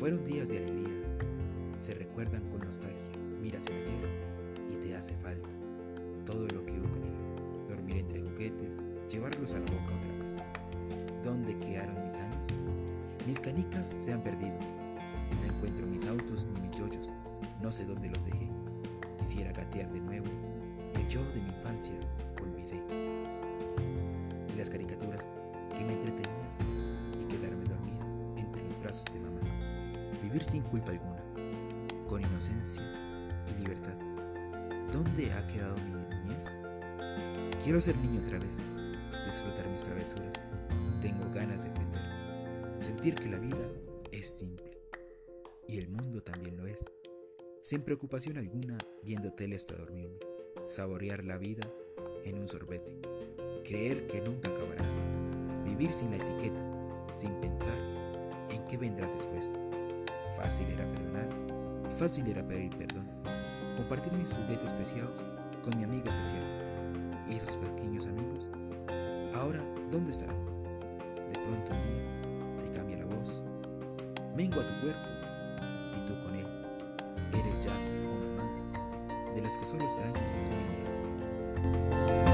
Fueron días de alegría, se recuerdan con nostalgia, miras el ayer y te hace falta todo lo que hubo en él. Dormir entre juguetes, llevarlos a la boca otra vez. ¿Dónde quedaron mis años? Mis canicas se han perdido. No encuentro mis autos ni mis yoyos. No sé dónde los dejé. Quisiera gatear de nuevo. El yo de mi infancia Vivir sin culpa alguna, con inocencia y libertad. ¿Dónde ha quedado mi niñez? Quiero ser niño otra vez, disfrutar mis travesuras. Tengo ganas de aprender, sentir que la vida es simple y el mundo también lo es. Sin preocupación alguna, viendo tele hasta dormirme, saborear la vida en un sorbete, creer que nunca acabará, vivir sin la etiqueta, sin pensar en qué vendrá después. Fácil era perdonar y fácil era pedir perdón. Compartir mis juguetes preciados con mi amigo especial. Y esos pequeños amigos, ahora, ¿dónde estarán? De pronto un día te cambia la voz. Vengo a tu cuerpo y tú con él. Eres ya uno más de los que solo extrañan su niñez.